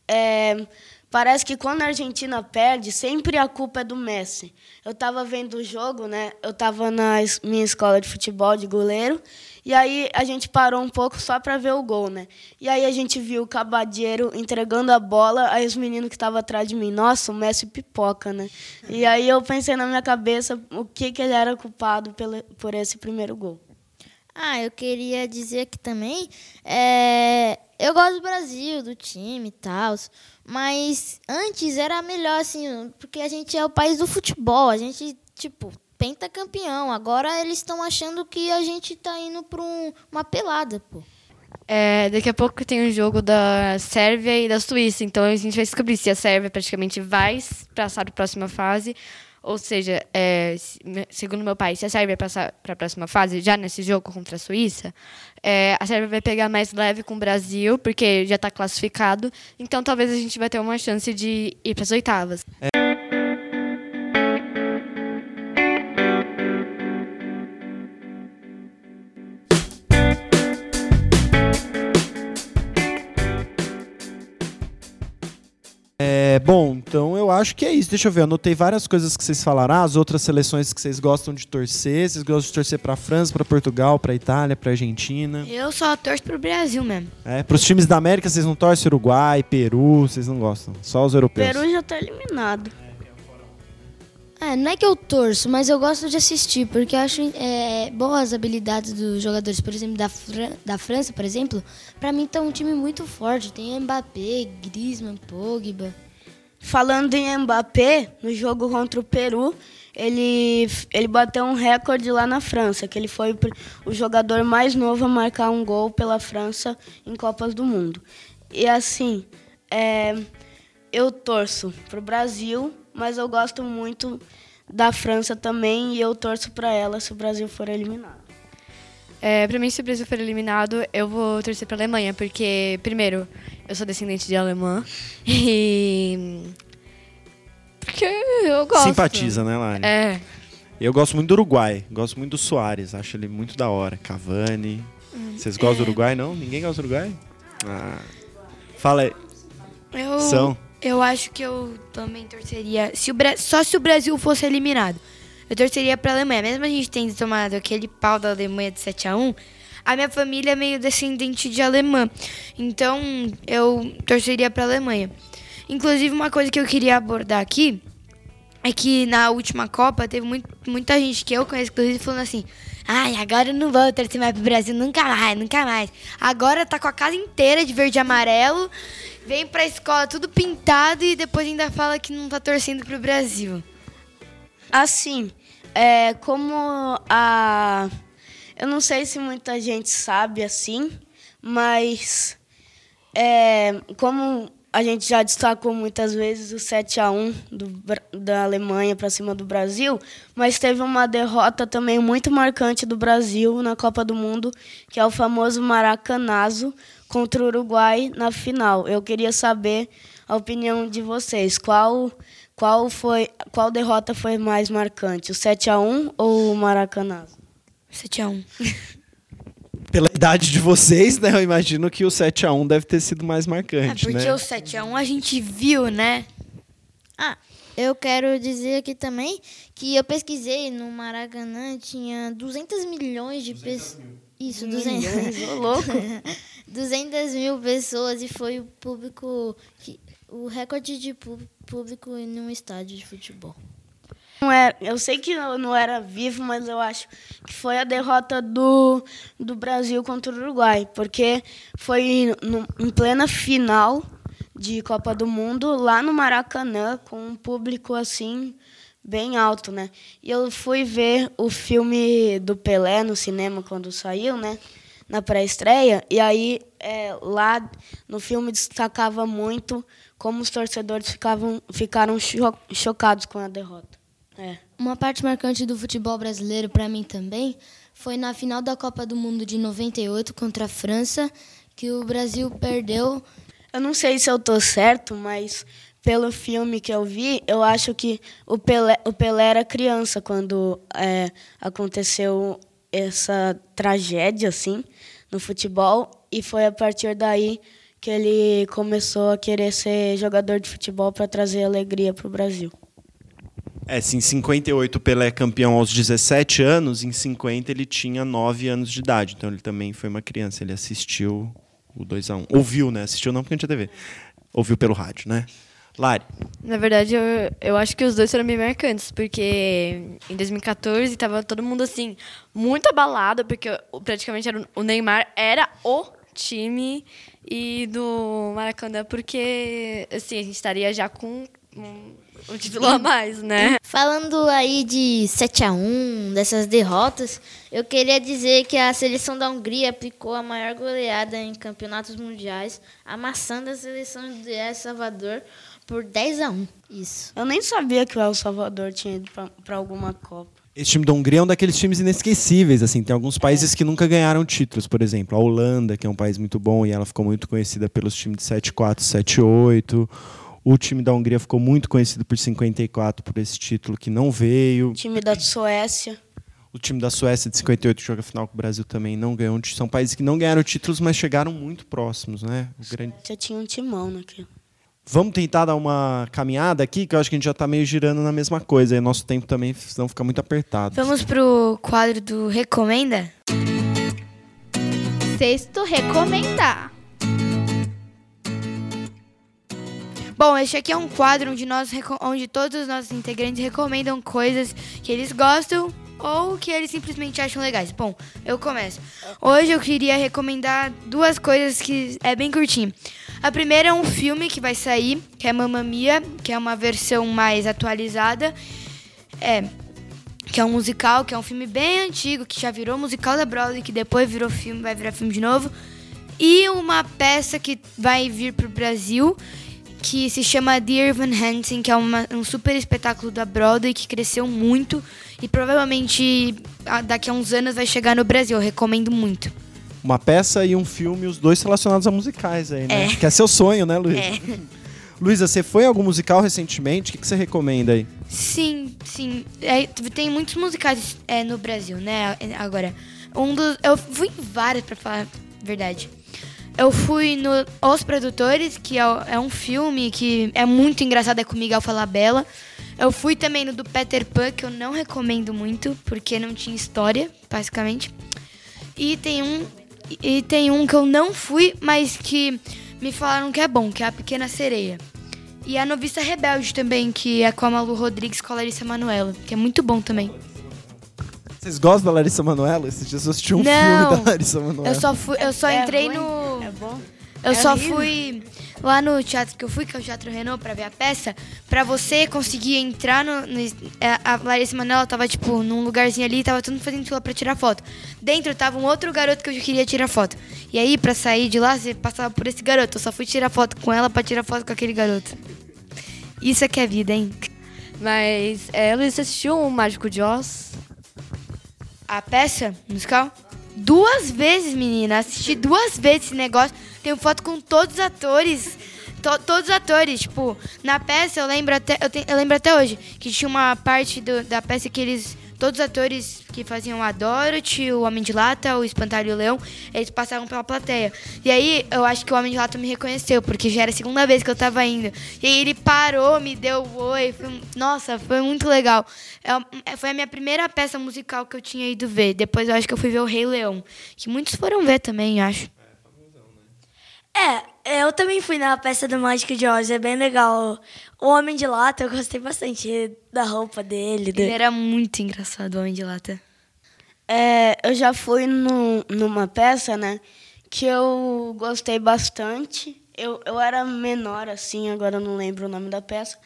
é, parece que quando a Argentina perde, sempre a culpa é do Messi. Eu estava vendo o jogo, né? Eu estava na minha escola de futebol de goleiro e aí a gente parou um pouco só para ver o gol, né? E aí a gente viu o Cabadeiro entregando a bola, aí os meninos que estavam atrás de mim, nossa, o Messi pipoca, né? E aí eu pensei na minha cabeça o que, que ele era culpado por esse primeiro gol. Ah, eu queria dizer aqui também, é, eu gosto do Brasil, do time e tal, mas antes era melhor, assim, porque a gente é o país do futebol, a gente, tipo, pentacampeão. Agora eles estão achando que a gente está indo para um, uma pelada, pô. É, daqui a pouco tem um jogo da Sérvia e da Suíça, então a gente vai descobrir se a Sérvia praticamente vai passar para a próxima fase, ou seja, é, segundo meu pai, se a Sérvia passar para a próxima fase, já nesse jogo contra a Suíça, é, a Sérvia vai pegar mais leve com o Brasil, porque já está classificado, então talvez a gente vai ter uma chance de ir para as oitavas. É. eu acho que é isso. Deixa eu ver, eu anotei várias coisas que vocês falaram. Ah, as outras seleções que vocês gostam de torcer. Vocês gostam de torcer para França, para Portugal, para Itália, para Argentina? Eu só torço pro Brasil mesmo. É, pros times da América vocês não torcem Uruguai, Peru, vocês não gostam? Só os europeus. Peru já tá eliminado. É, não é que eu torço, mas eu gosto de assistir, porque eu acho é, boas as habilidades dos jogadores. Por exemplo, da, Fran da França, por exemplo, para mim tá um time muito forte. Tem Mbappé, Griezmann, Pogba. Falando em Mbappé, no jogo contra o Peru, ele, ele bateu um recorde lá na França, que ele foi o jogador mais novo a marcar um gol pela França em Copas do Mundo. E assim, é, eu torço pro Brasil mas eu gosto muito da França também e eu torço para ela se o Brasil for eliminado. É, para mim, se o Brasil for eliminado, eu vou torcer para a Alemanha, porque, primeiro, eu sou descendente de alemã e. Porque eu gosto. Simpatiza, né, Lari? É. Eu gosto muito do Uruguai, gosto muito do Soares, acho ele muito da hora. Cavani. Hum, Vocês gostam é. do Uruguai, não? Ninguém gosta do Uruguai? Ah. Fala aí. Eu... São. Eu acho que eu também torceria. Se o Bra... Só se o Brasil fosse eliminado. Eu torceria pra Alemanha. Mesmo a gente tendo tomado aquele pau da Alemanha de 7 a 1 a minha família é meio descendente de alemã. Então eu torceria pra Alemanha. Inclusive, uma coisa que eu queria abordar aqui é que na última Copa teve muito, muita gente que eu conheço, inclusive, falando assim: ai, agora eu não vou torcer mais pro Brasil, nunca mais, nunca mais. Agora tá com a casa inteira de verde e amarelo Vem pra escola tudo pintado e depois ainda fala que não tá torcendo pro Brasil. Assim, é, como a. Eu não sei se muita gente sabe assim, mas é, como a gente já destacou muitas vezes o 7 a 1 do, da Alemanha para cima do Brasil, mas teve uma derrota também muito marcante do Brasil na Copa do Mundo, que é o famoso Maracanazo contra o Uruguai na final. Eu queria saber a opinião de vocês. Qual qual foi qual derrota foi mais marcante, o 7 a 1 ou o Maracanazo? 7x1. Pela idade de vocês, né? Eu imagino que o 7x1 deve ter sido mais É marcante, porque né? o 7x1 a gente viu, né? Ah, eu quero dizer aqui também que eu pesquisei no Maracanã, tinha 200 milhões de pessoas. Isso, 200. Ô, louco. 200 mil pessoas e foi o público. Que, o recorde de pú- público em um estádio de futebol. Não era, eu sei que eu não era vivo, mas eu acho que foi a derrota do, do Brasil contra o Uruguai, porque foi no- em plena final de Copa do Mundo, lá no Maracanã, com um público assim bem alto, né? E eu fui ver o filme do Pelé no cinema quando saiu, né? Na pré-estreia, e aí é, lá no filme destacava muito como os torcedores ficavam, ficaram cho- chocados com a derrota. É. Uma parte marcante do futebol brasileiro para mim também foi na final da Copa do Mundo de 98 contra a França, que o Brasil perdeu. Eu não sei se eu tô certo, mas pelo filme que eu vi, eu acho que o Pelé, o Pelé era criança quando é, aconteceu essa tragédia assim no futebol e foi a partir daí que ele começou a querer ser jogador de futebol para trazer alegria para o Brasil. É, se em 58 o Pelé é campeão aos 17 anos, em 50 ele tinha 9 anos de idade. Então ele também foi uma criança. Ele assistiu o 2x1. Ouviu, né? Assistiu não porque não tinha TV. Ouviu pelo rádio, né? Lari, Na verdade, eu, eu acho que os dois foram bem marcantes, porque em 2014 tava todo mundo assim, muito abalado, porque praticamente era, o- o Neymar era o time e do Maracanã, porque assim, a gente estaria já com um, um título a mais, né? Falando aí de 7 a 1 dessas derrotas, eu queria dizer que a seleção da Hungria aplicou a maior goleada em campeonatos mundiais, amassando a seleção de El Salvador por 10 a 1. Isso. Eu nem sabia que o El Salvador tinha ido para alguma Copa. esse time da Hungria é um daqueles times inesquecíveis, assim. Tem alguns países que nunca ganharam títulos, por exemplo, a Holanda, que é um país muito bom e ela ficou muito conhecida pelos times de 7-4, 7-8. O time da Hungria ficou muito conhecido por 54 por esse título que não veio. O time da Suécia. O time da Suécia de 58 que joga final com o Brasil também não ganhou. um São países que não ganharam títulos, mas chegaram muito próximos, né? O grande... Já tinha um timão naquilo. Vamos tentar dar uma caminhada aqui, que eu acho que a gente já está meio girando na mesma coisa. E nosso tempo também, senão fica muito apertado. Vamos pro quadro do Recomenda? Sexto recomendar. Bom, este aqui é um quadro onde, nós, onde todos os nossos integrantes recomendam coisas que eles gostam ou que eles simplesmente acham legais. Bom, eu começo. Hoje eu queria recomendar duas coisas que é bem curtinho. A primeira é um filme que vai sair, que é Mamma Mia, que é uma versão mais atualizada. É, que é um musical, que é um filme bem antigo, que já virou musical da Broadway, que depois virou filme, vai virar filme de novo. E uma peça que vai vir pro Brasil, que se chama Dear Evan Hansen, que é uma- um super espetáculo da Broadway que cresceu muito e provavelmente daqui a uns anos vai chegar no Brasil. Eu recomendo muito. Uma peça e um filme, os dois relacionados a musicais aí, né? É. Que é seu sonho, né, Luísa? É. Luísa, você foi em algum musical recentemente? O que, que você recomenda aí? Sim, sim. É, tem muitos musicais é, no Brasil, né? Agora, um dos. Eu fui em vários, pra falar a verdade. Eu fui no Os Produtores, que é, é um filme que é muito engraçado, é com Miguel Falabella. Eu fui também no do Peter Pan, que eu não recomendo muito, porque não tinha história, basicamente. E tem um. E tem um que eu não fui, mas que me falaram que é bom, que é a Pequena Sereia. E a Noviça Rebelde também, que é com a Malu Rodrigues com a Larissa Manoela, que é muito bom também. Vocês gostam da Larissa Manoela? Esses dias eu assisti um Não. filme da Larissa Manoela. Eu só fui, eu só É entrei ruim? no bom? eu É só horrível? fui lá no teatro que eu fui, que é o Teatro Renault, pra ver a peça, pra você conseguir entrar no. no é, a Larissa Manoela tava, tipo, num lugarzinho ali, tava todo mundo fazendo fila pra tirar foto. Dentro tava um outro garoto que eu queria tirar foto. E aí, pra sair de lá, você passava por esse garoto. Eu só fui tirar foto com ela pra tirar foto com aquele garoto. Isso é que é vida, hein? Mas, é, Luiz, você assistiu o Mágico de Oz? A peça musical? Duas vezes, menina. Assisti duas vezes esse negócio. Tenho foto com todos os atores. To- todos os atores. Tipo, na peça eu lembro até, eu, te- eu lembro até hoje que tinha uma parte do- da peça que eles. Todos os atores que faziam a Dorothy, o Homem de Lata, o Espantalho e o Leão, eles passavam pela plateia. E aí eu acho que o Homem de Lata me reconheceu, porque já era a segunda vez que eu tava indo. E aí ele parou, me deu o oi. Foi- nossa, foi muito legal. É, foi a minha primeira peça musical que eu tinha ido ver. Depois eu acho que eu fui ver o Rei Leão. Que muitos foram ver também, acho. É, eu também fui na peça do Mágico de Oz, é bem legal. O Homem de Lata, eu gostei bastante da roupa dele. Ele era muito engraçado, o Homem de Lata. É, eu já fui num- numa peça, né? Que eu gostei bastante. Eu, eu era menor, assim, agora eu não lembro o nome da peça.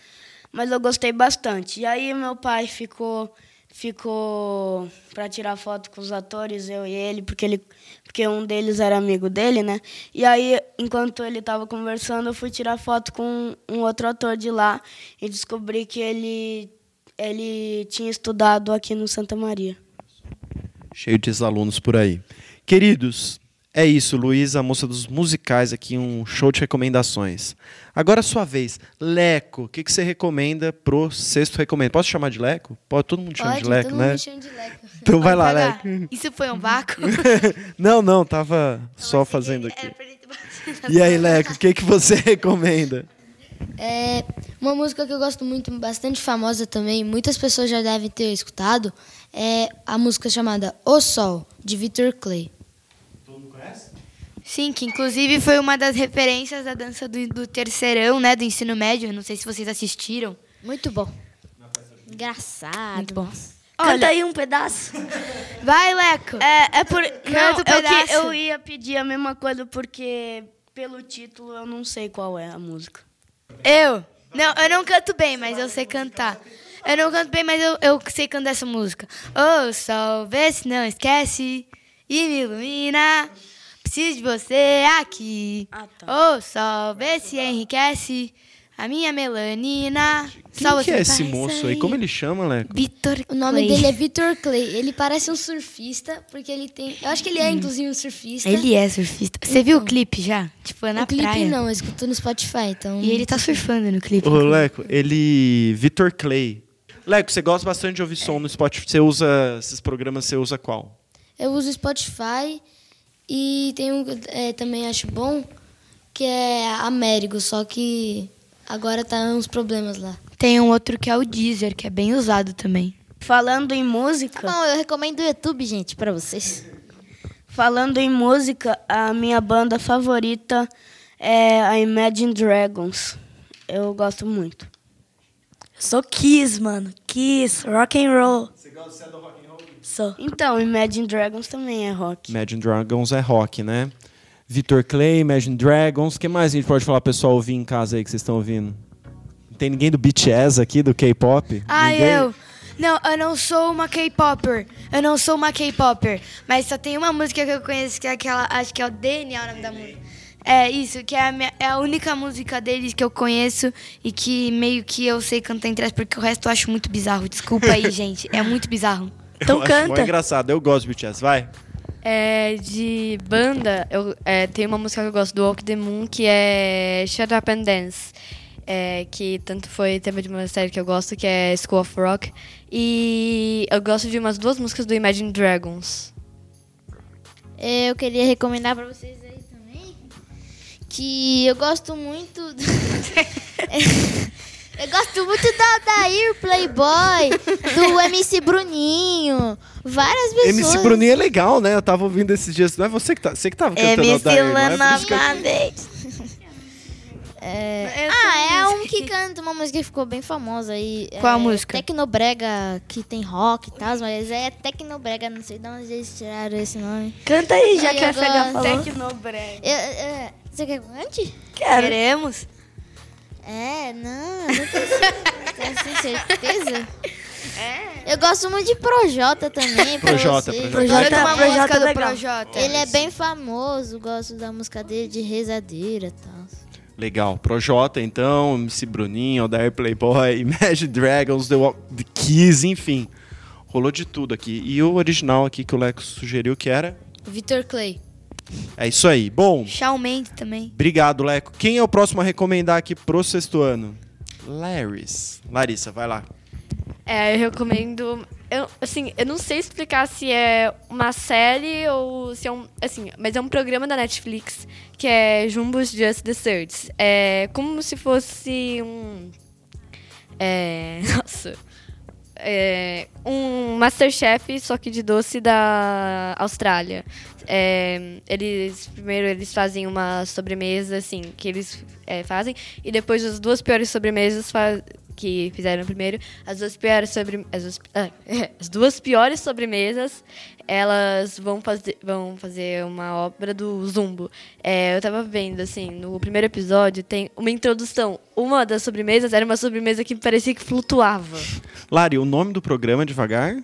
Mas eu gostei bastante. E aí meu pai ficou ficou para tirar foto com os atores, eu e ele, porque ele porque um deles era amigo dele, né? E aí, enquanto ele estava conversando, eu fui tirar foto com um outro ator de lá e descobri que ele ele tinha estudado aqui no Santa Maria. Cheio de alunos por aí. Queridos, é isso, Luiz, a moça dos musicais aqui, um show de recomendações. Agora a sua vez. Leco, o que, que você recomenda pro sexto recomendo? Posso chamar de Leco? Pode, todo mundo chama Pode, de Leco, todo né? mundo chama de Leco. Então vai lá, Pagar. Leco. Isso foi um vácuo? Não, não, tava só fazendo aqui. Ele ter batido. E aí, Leco, o que, que você recomenda? É uma música que eu gosto muito, bastante famosa também, muitas pessoas já devem ter escutado, é a música chamada O Sol, de Victor Clay. Sim, que inclusive foi uma das referências da dança do, do terceirão, né? Do ensino médio. Não sei se vocês assistiram. Muito bom. Engraçado. Muito bom. Canta aí um pedaço. Vai, Leco! É, é por. Não, Canta o eu, que- pedaço. eu ia pedir a mesma coisa porque pelo título eu não sei qual é a música. Eu? Não, eu não canto bem, mas eu sei cantar. Eu não canto bem, mas eu, eu sei cantar essa música. Ô sol, vê se não esquece e me ilumina. Preciso de você aqui. Ah, tá. Ô sol, vê se enriquece a minha melanina. Quem Só que você é esse moço aí? Como ele chama, Leco? Vitor O nome Clay. dele é Victor Clay. Ele parece um surfista, porque ele tem. Eu acho que ele é, inclusive, um surfista. Ele é surfista. Você viu o clipe já? Tipo, é na o clipe praia. não, eu escuto no Spotify, então. E ele tá surfando no clipe. Ô, Leco, ele. Vitor Clay. Leco, você gosta bastante de ouvir som no Spotify. Você usa. Esses programas, você usa qual? Eu uso o Spotify e tem um que é, também acho bom, que é Américo, só que agora tá uns problemas lá. Tem um outro que é o Deezer, que é bem usado também. Falando em música, Bom, eu recomendo o YouTube, gente, pra vocês. falando em música, a minha banda favorita é a Imagine Dragons. Eu gosto muito. Sou Kiss, mano. Kiss, rock and roll. Você gosta do rock and roll? Sou. Então, Imagine Dragons também é rock. Imagine Dragons é rock, né? Vitor Clay, Imagine Dragons. O que mais a gente pode falar pro pessoal ouvir em casa aí que vocês estão ouvindo? Não tem ninguém do BTS aqui, do K-pop? Ah, Ninguém? eu. Não, eu não sou uma K-popper. Eu não sou uma K-popper. Mas só tem uma música que eu conheço que é aquela. Acho que é o DNA o nome da música. É isso, que é a, minha- é a única música deles que eu conheço e que meio que eu sei cantar em trás, porque o resto eu acho muito bizarro. Desculpa aí, gente. É muito bizarro. Então eu Acho mó canta. engraçado. Eu gosto do BTS. Vai. É, de banda, eu, é, tem uma música que eu gosto do Walk the Moon que é Shut Up and Dance. É, que tanto foi tema de uma série que eu gosto, que é School of Rock. E eu gosto de umas duas músicas do Imagine Dragons. Eu queria recomendar pra vocês que eu gosto muito. do- eu gosto muito da Dair Playboy, do MC Bruninho, várias pessoas. MC Bruninho é legal, né? Eu tava ouvindo esses dias. Não é você que, tá, você que tava cantando a Dair, não é? Isso que eu- É, ah, é um que canta uma música que ficou bem famosa aí. Qual é, a música? Tecnobrega, que tem rock e tal, mas é Tecnobrega, não sei de onde eles tiraram esse nome. Canta aí, já E que a FH falou. Tecnobrega. É, é, Você quer cante? Quero. Queremos. É, não, eu não tenho, tenho certeza. Eu gosto muito de Projota também. Projota. Projota. Projota música é do legal. Projota. Ele é bem famoso, gosto da música dele de rezadeira e tal. Legal. Projota, então, MC Bruninho, Odair Playboy, Imagine Dragons, The, Wa- The Keys, enfim. Rolou de tudo aqui. E o original aqui que o Leco sugeriu que era... Vitor Clay. É isso aí. Bom, Shawn Mendes também. obrigado, Leco. Quem é o próximo a recomendar aqui pro sexto ano? Laris. Larissa, vai lá. É, eu recomendo. Eu, assim, eu não sei explicar se é uma série ou se é um. Assim, mas é um programa da Netflix que é Jumbos Just Desserts. É como se fosse um. É. Nossa. É, um Masterchef, só que de doce da Austrália. É, eles primeiro eles fazem uma sobremesa assim que eles é, fazem e depois as duas piores sobremesas que fizeram primeiro as duas piores sobre as duas, ah, as duas piores sobremesas elas vão fazer vão fazer uma obra do Zumbo. É, eu tava vendo assim no primeiro episódio tem uma introdução. Uma das sobremesas era uma sobremesa que parecia que flutuava. Lari, o nome do programa, devagar.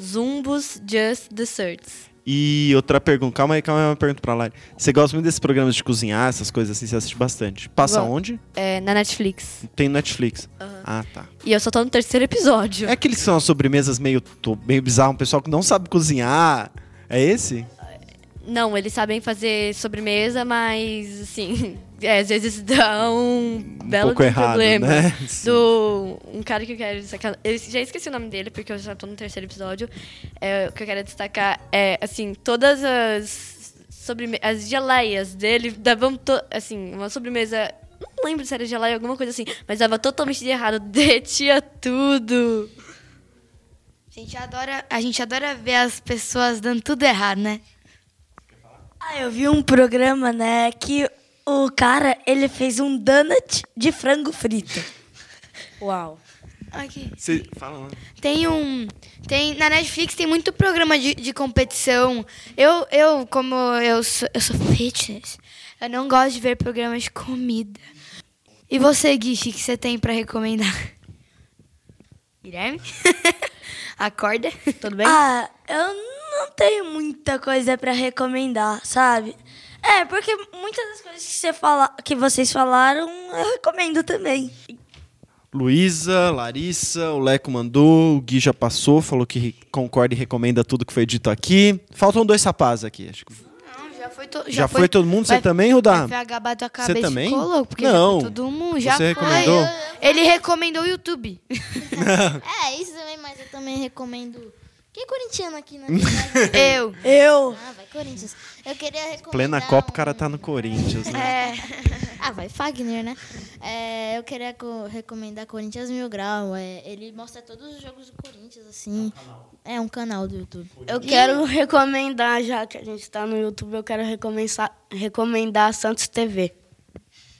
Zumbos Just Desserts E outra pergunta, calma aí, calma aí, uma pergunta pra Lari. Você gosta muito desses programas de cozinhar, essas coisas assim, você assiste bastante. Passa Gosto. onde? é, na Netflix Tem Netflix. Ah, tá. E eu só tô no terceiro episódio. É aqueles que são as sobremesas meio, meio bizarro, um pessoal que não sabe cozinhar. É esse? Não, eles sabem fazer sobremesa, mas assim, é, às vezes dá um belo um errado, problema. né? Sim. Do um cara que eu quero destacar. Eu já esqueci o nome dele, porque eu já tô no terceiro episódio. É, o que eu quero destacar é, assim, todas as sobremesas. As geleias dele davam to- assim, uma sobremesa. Não lembro se era geleia, alguma coisa assim, mas dava totalmente de errado, derretia tudo. A gente adora, a gente adora ver as pessoas dando tudo errado, né? Ah, eu vi um programa, né, que o cara, ele fez um donut de frango frito. Uau. Aqui. Você fala lá. Tem um. Tem, na Netflix tem muito programa de, de competição. Eu, eu, como eu sou, eu sou fitness, eu não gosto de ver programas de comida. E você, Guiche, o que você tem pra recomendar? Guilherme? Acorda? Tudo bem? Ah, eu não tenho muita coisa pra recomendar, sabe? É, porque muitas das coisas que, você fala, que vocês falaram, eu recomendo também. Luísa, Larissa, o Leco mandou, o Gui já passou, falou que concorda e recomenda tudo que foi dito aqui. Faltam dois rapazes aqui. Acho que Não, já foi, to, já, foi, todo mundo? Você também, Rudá? Vai acabar tua Você também? louco, porque Não. já foi todo mundo, já Você foi. recomendou? Ele recomendou o YouTube. É, isso também, mas eu também recomendo. Quem é corintiano aqui na cidade? eu. Eu. Ah, vai Corinthians. Eu queria recomendar. Plena Copa, o cara tá no Corinthians, né? É. Ah, vai Fagner, né? É, eu queria co- recomendar Corinthians Mil Grau. É, ele mostra todos os jogos do Corinthians, assim. É um canal do YouTube. Eu quero recomendar, já que a gente está no YouTube, eu quero recomendar, recomendar a Santos TV.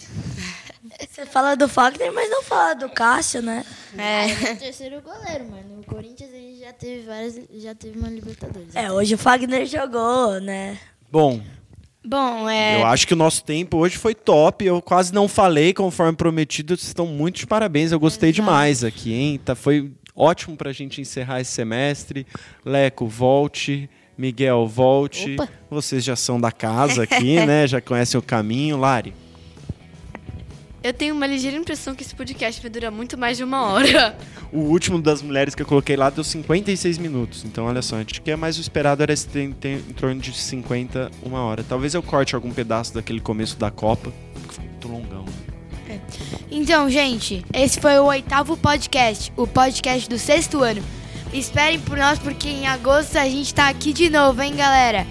Você fala do Fagner, mas não fala do Cássio, né? É. É o terceiro goleiro, mano. O Corinthians ele já teve várias. Já teve uma Libertadores. É, hoje o Fagner jogou, né? Bom, Bom, é. eu acho que o nosso tempo hoje foi top. Eu quase não falei conforme prometido. Vocês estão muito de parabéns. Eu gostei demais aqui, hein? Tá, foi ótimo pra gente encerrar esse semestre. Leco, volte. Miguel, volte. Opa. Vocês já são da casa aqui, né? Já conhecem o caminho. Lari. Eu tenho uma ligeira impressão que esse podcast vai durar muito mais de uma hora. O último das mulheres que eu coloquei lá deu 56 minutos. Então, olha só, acho que é mais o esperado era tem, em torno de 50, uma hora. Talvez eu corte algum pedaço daquele começo da Copa. foi Muito longão. Então, gente, esse foi o oitavo podcast, o podcast do sexto ano. Esperem por nós, porque em agosto a gente tá aqui de novo, hein, galera?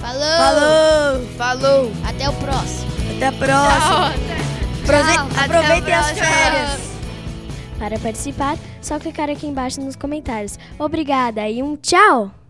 Falou! Falou! Falou! Até o próximo. Até a próxima! Tchau, até Aproveitem as férias! Para participar, só clicar aqui embaixo nos comentários. Obrigada e um tchau!